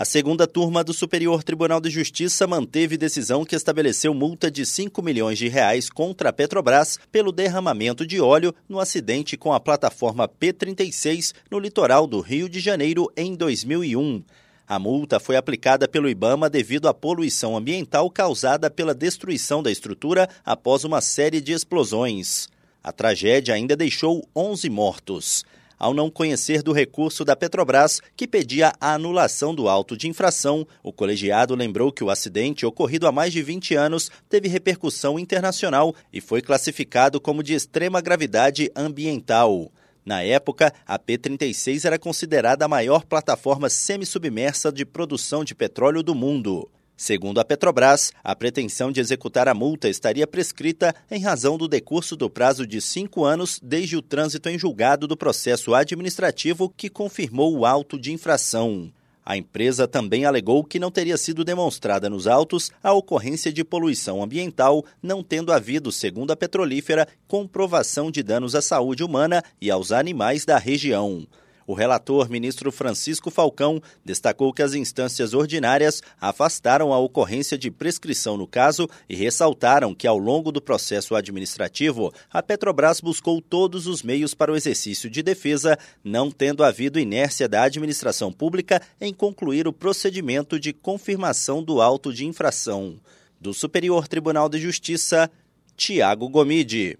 A segunda turma do Superior Tribunal de Justiça manteve decisão que estabeleceu multa de 5 milhões de reais contra a Petrobras pelo derramamento de óleo no acidente com a plataforma P36 no litoral do Rio de Janeiro em 2001. A multa foi aplicada pelo Ibama devido à poluição ambiental causada pela destruição da estrutura após uma série de explosões. A tragédia ainda deixou 11 mortos ao não conhecer do recurso da Petrobras, que pedia a anulação do auto de infração, o colegiado lembrou que o acidente, ocorrido há mais de 20 anos, teve repercussão internacional e foi classificado como de extrema gravidade ambiental. Na época, a P-36 era considerada a maior plataforma semissubmersa de produção de petróleo do mundo. Segundo a Petrobras, a pretensão de executar a multa estaria prescrita em razão do decurso do prazo de cinco anos desde o trânsito em julgado do processo administrativo que confirmou o auto de infração. A empresa também alegou que não teria sido demonstrada nos autos a ocorrência de poluição ambiental, não tendo havido, segundo a petrolífera, comprovação de danos à saúde humana e aos animais da região. O relator, ministro Francisco Falcão, destacou que as instâncias ordinárias afastaram a ocorrência de prescrição no caso e ressaltaram que, ao longo do processo administrativo, a Petrobras buscou todos os meios para o exercício de defesa, não tendo havido inércia da administração pública em concluir o procedimento de confirmação do auto de infração. Do Superior Tribunal de Justiça, Tiago Gomide.